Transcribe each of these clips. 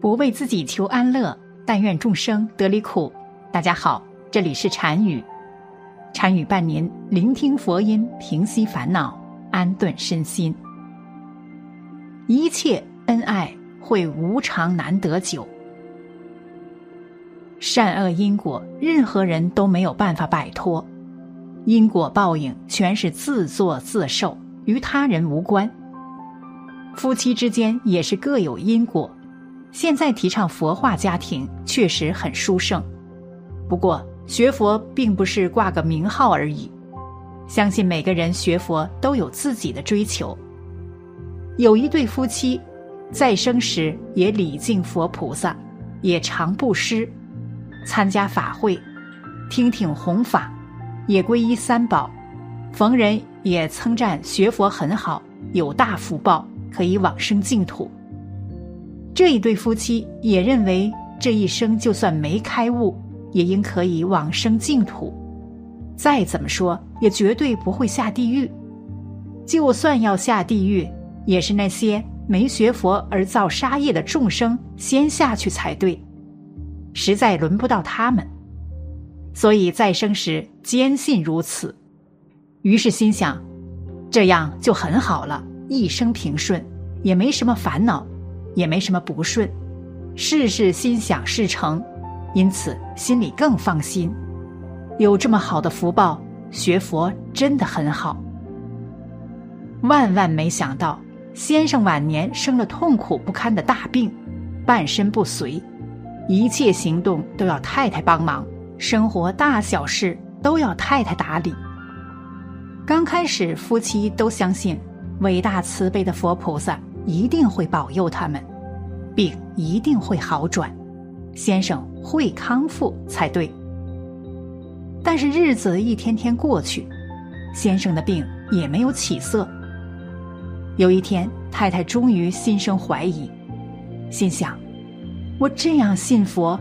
不为自己求安乐，但愿众生得离苦。大家好，这里是禅语，禅语伴您聆听佛音，平息烦恼，安顿身心。一切恩爱会无常难得久，善恶因果，任何人都没有办法摆脱。因果报应全是自作自受，与他人无关。夫妻之间也是各有因果。现在提倡佛化家庭，确实很殊胜。不过学佛并不是挂个名号而已，相信每个人学佛都有自己的追求。有一对夫妻，在生时也礼敬佛菩萨，也常布施，参加法会，听听弘法，也皈依三宝，逢人也称赞学佛很好，有大福报，可以往生净土。这一对夫妻也认为，这一生就算没开悟，也应可以往生净土。再怎么说，也绝对不会下地狱。就算要下地狱，也是那些没学佛而造杀业的众生先下去才对，实在轮不到他们。所以再生时坚信如此，于是心想，这样就很好了，一生平顺，也没什么烦恼。也没什么不顺，事事心想事成，因此心里更放心。有这么好的福报，学佛真的很好。万万没想到，先生晚年生了痛苦不堪的大病，半身不遂，一切行动都要太太帮忙，生活大小事都要太太打理。刚开始，夫妻都相信伟大慈悲的佛菩萨。一定会保佑他们，病一定会好转，先生会康复才对。但是日子一天天过去，先生的病也没有起色。有一天，太太终于心生怀疑，心想：我这样信佛，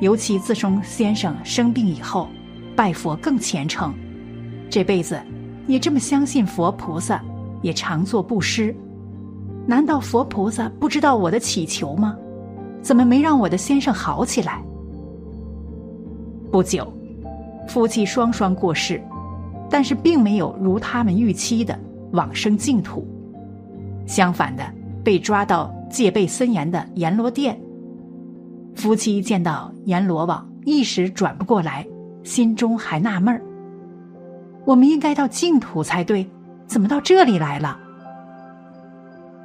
尤其自从先生生病以后，拜佛更虔诚，这辈子也这么相信佛菩萨，也常做布施。难道佛菩萨不知道我的祈求吗？怎么没让我的先生好起来？不久，夫妻双双过世，但是并没有如他们预期的往生净土，相反的被抓到戒备森严的阎罗殿。夫妻见到阎罗王，一时转不过来，心中还纳闷儿：我们应该到净土才对，怎么到这里来了？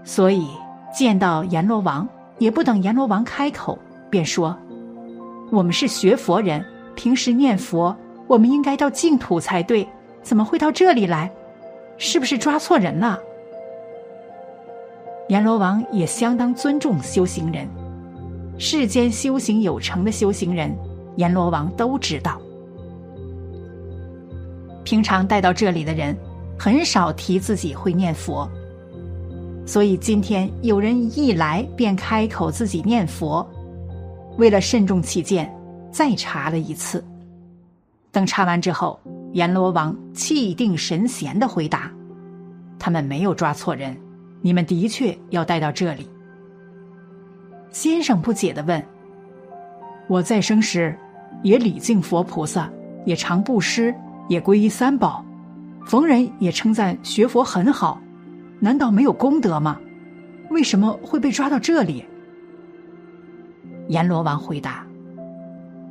所以见到阎罗王，也不等阎罗王开口，便说：“我们是学佛人，平时念佛，我们应该到净土才对，怎么会到这里来？是不是抓错人了？”阎罗王也相当尊重修行人，世间修行有成的修行人，阎罗王都知道。平常带到这里的人，很少提自己会念佛。所以今天有人一来便开口自己念佛，为了慎重起见，再查了一次。等查完之后，阎罗王气定神闲的回答：“他们没有抓错人，你们的确要带到这里。”先生不解的问：“我在生时也礼敬佛菩萨，也常布施，也皈依三宝，逢人也称赞学佛很好。”难道没有功德吗？为什么会被抓到这里？阎罗王回答：“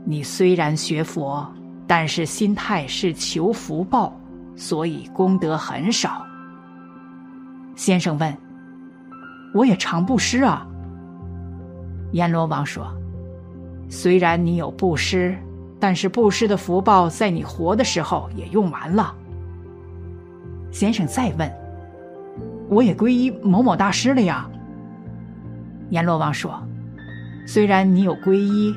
你虽然学佛，但是心态是求福报，所以功德很少。”先生问：“我也常布施啊。”阎罗王说：“虽然你有布施，但是布施的福报在你活的时候也用完了。”先生再问。我也皈依某某大师了呀。阎罗王说：“虽然你有皈依，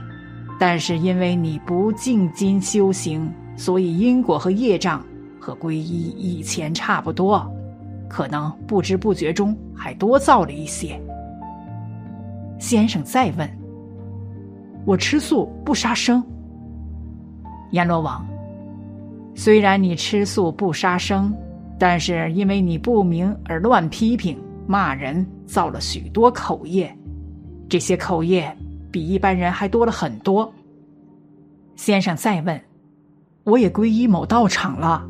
但是因为你不静心修行，所以因果和业障和皈依以前差不多，可能不知不觉中还多造了一些。”先生再问：“我吃素不杀生。”阎罗王：“虽然你吃素不杀生。”但是因为你不明而乱批评骂人，造了许多口业，这些口业比一般人还多了很多。先生再问：“我也皈依某道场了。”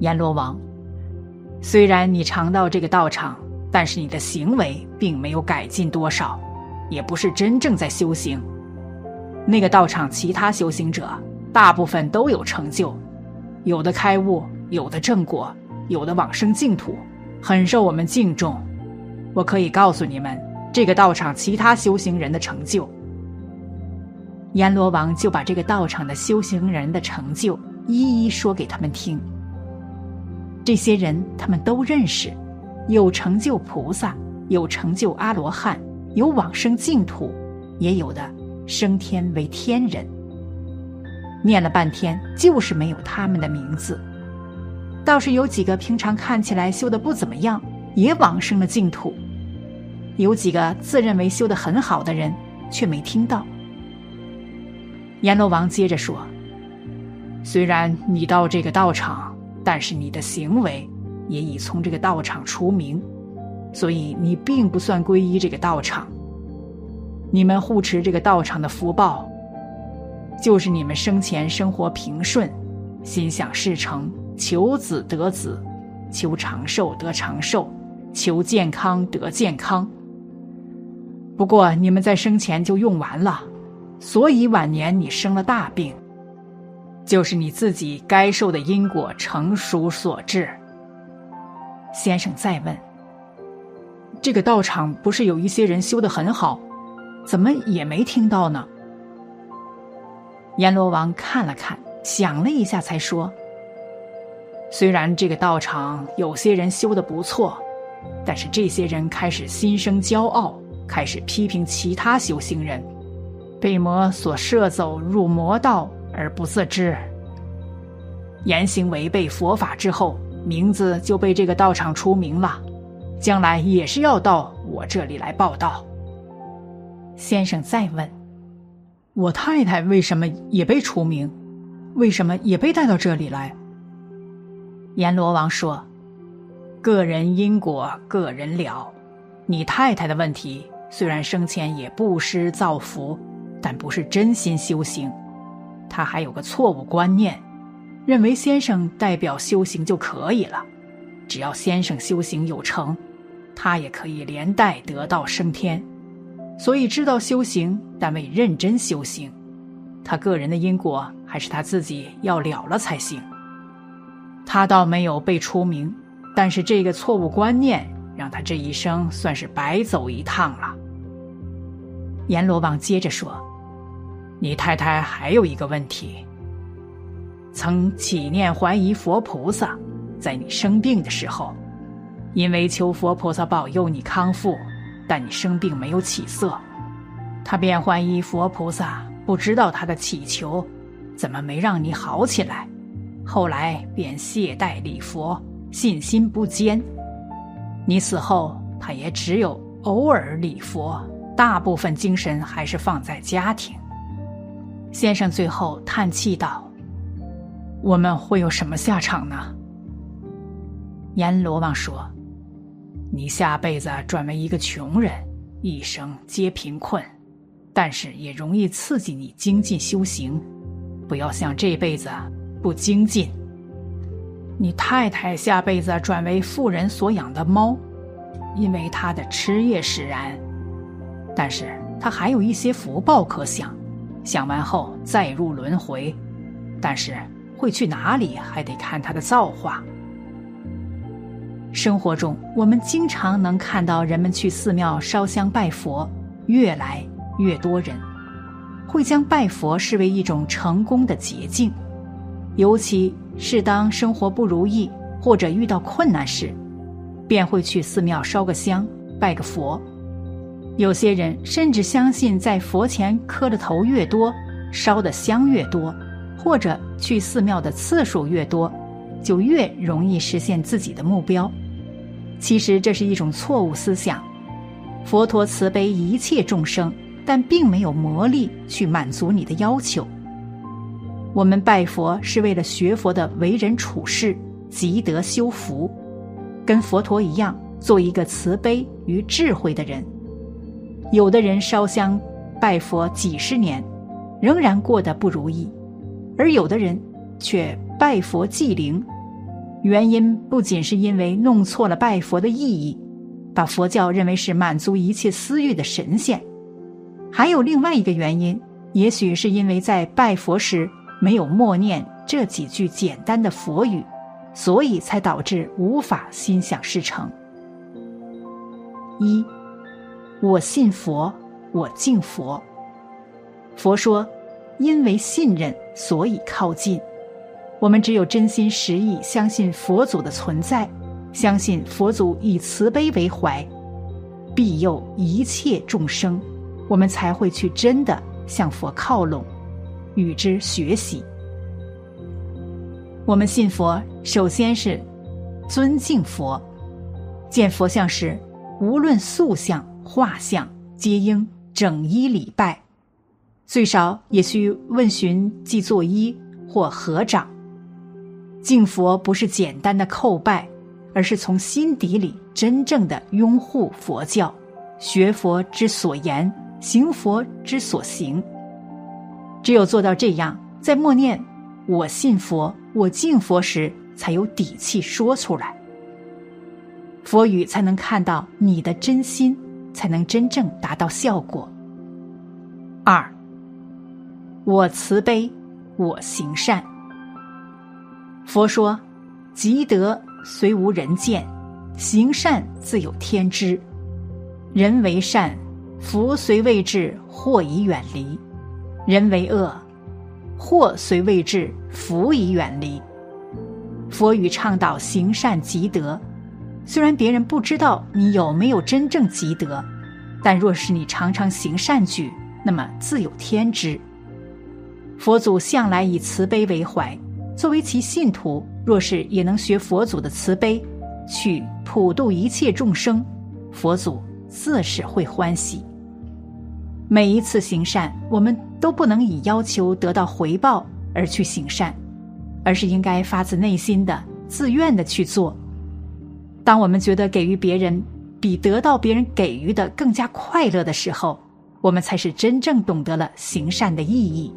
阎罗王，虽然你常到这个道场，但是你的行为并没有改进多少，也不是真正在修行。那个道场其他修行者大部分都有成就，有的开悟，有的正果，有的往生净土，很受我们敬重。我可以告诉你们，这个道场其他修行人的成就。阎罗王就把这个道场的修行人的成就一一说给他们听。这些人他们都认识，有成就菩萨，有成就阿罗汉，有往生净土，也有的升天为天人。念了半天，就是没有他们的名字。倒是有几个平常看起来修的不怎么样，也往生了净土。有几个自认为修的很好的人，却没听到。阎罗王接着说：“虽然你到这个道场。”但是你的行为也已从这个道场除名，所以你并不算皈依这个道场。你们护持这个道场的福报，就是你们生前生活平顺，心想事成，求子得子，求长寿得长寿，求健康得健康。不过你们在生前就用完了，所以晚年你生了大病。就是你自己该受的因果成熟所致。先生再问：这个道场不是有一些人修的很好，怎么也没听到呢？阎罗王看了看，想了一下，才说：虽然这个道场有些人修的不错，但是这些人开始心生骄傲，开始批评其他修行人，被魔所摄走入魔道。而不自知，言行违背佛法之后，名字就被这个道场除名了，将来也是要到我这里来报道。先生再问：我太太为什么也被除名？为什么也被带到这里来？阎罗王说：个人因果，个人了。你太太的问题，虽然生前也布施造福，但不是真心修行。他还有个错误观念，认为先生代表修行就可以了，只要先生修行有成，他也可以连带得道升天。所以知道修行，但未认真修行。他个人的因果还是他自己要了了才行。他倒没有被除名，但是这个错误观念让他这一生算是白走一趟了。阎罗王接着说。你太太还有一个问题，曾祈念怀疑佛菩萨，在你生病的时候，因为求佛菩萨保佑你康复，但你生病没有起色，他便怀疑佛菩萨不知道他的祈求，怎么没让你好起来，后来便懈怠礼佛，信心不坚。你死后，他也只有偶尔礼佛，大部分精神还是放在家庭。先生最后叹气道：“我们会有什么下场呢？”阎罗王说：“你下辈子转为一个穷人，一生皆贫困，但是也容易刺激你精进修行。不要像这辈子不精进。你太太下辈子转为富人所养的猫，因为她的吃业使然，但是她还有一些福报可享。”想完后再入轮回，但是会去哪里还得看他的造化。生活中，我们经常能看到人们去寺庙烧香拜佛，越来越多人会将拜佛视为一种成功的捷径，尤其是当生活不如意或者遇到困难时，便会去寺庙烧个香，拜个佛。有些人甚至相信，在佛前磕的头越多，烧的香越多，或者去寺庙的次数越多，就越容易实现自己的目标。其实这是一种错误思想。佛陀慈悲一切众生，但并没有魔力去满足你的要求。我们拜佛是为了学佛的为人处事，积德修福，跟佛陀一样，做一个慈悲与智慧的人。有的人烧香拜佛几十年，仍然过得不如意，而有的人却拜佛祭灵，原因不仅是因为弄错了拜佛的意义，把佛教认为是满足一切私欲的神仙，还有另外一个原因，也许是因为在拜佛时没有默念这几句简单的佛语，所以才导致无法心想事成。一，我信佛，我敬佛。佛说，因为信任，所以靠近。我们只有真心实意相信佛祖的存在，相信佛祖以慈悲为怀，庇佑一切众生，我们才会去真的向佛靠拢，与之学习。我们信佛，首先是尊敬佛，见佛像时。无论塑像、画像，皆应整衣礼拜，最少也需问询即作揖或合掌。敬佛不是简单的叩拜，而是从心底里真正的拥护佛教，学佛之所言，行佛之所行。只有做到这样，在默念“我信佛，我敬佛”时，才有底气说出来。佛语才能看到你的真心，才能真正达到效果。二，我慈悲，我行善。佛说，积德虽无人见，行善自有天知。人为善，福虽未至，祸已远离；人为恶，祸虽未至，福已远离。佛语倡导行善积德。虽然别人不知道你有没有真正积德，但若是你常常行善举，那么自有天知。佛祖向来以慈悲为怀，作为其信徒，若是也能学佛祖的慈悲，去普度一切众生，佛祖自是会欢喜。每一次行善，我们都不能以要求得到回报而去行善，而是应该发自内心的、自愿的去做。当我们觉得给予别人比得到别人给予的更加快乐的时候，我们才是真正懂得了行善的意义。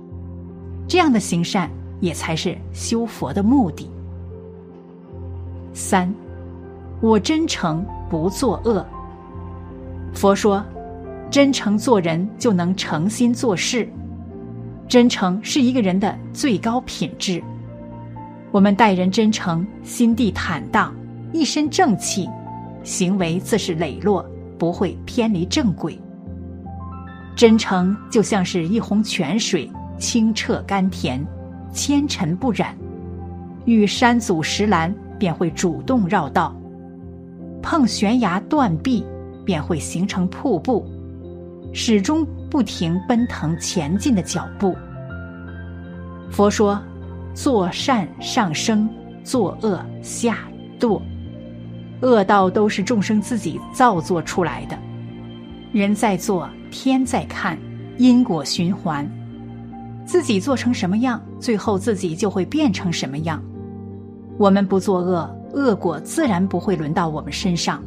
这样的行善也才是修佛的目的。三，我真诚不作恶。佛说，真诚做人就能诚心做事，真诚是一个人的最高品质。我们待人真诚，心地坦荡。一身正气，行为自是磊落，不会偏离正轨。真诚就像是一泓泉水，清澈甘甜，纤尘不染。遇山阻石拦，便会主动绕道；碰悬崖断壁，便会形成瀑布，始终不停奔腾前进的脚步。佛说：作善上升，作恶下堕。恶道都是众生自己造作出来的，人在做，天在看，因果循环，自己做成什么样，最后自己就会变成什么样。我们不作恶，恶果自然不会轮到我们身上；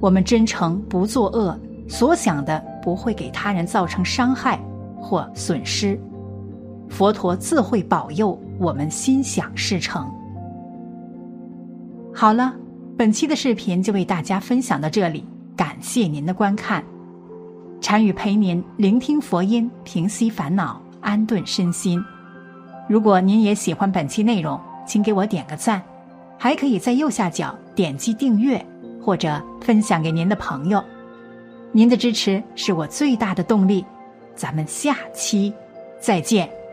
我们真诚不作恶，所想的不会给他人造成伤害或损失，佛陀自会保佑我们心想事成。好了。本期的视频就为大家分享到这里，感谢您的观看。禅语陪您聆听佛音，平息烦恼，安顿身心。如果您也喜欢本期内容，请给我点个赞，还可以在右下角点击订阅或者分享给您的朋友。您的支持是我最大的动力。咱们下期再见。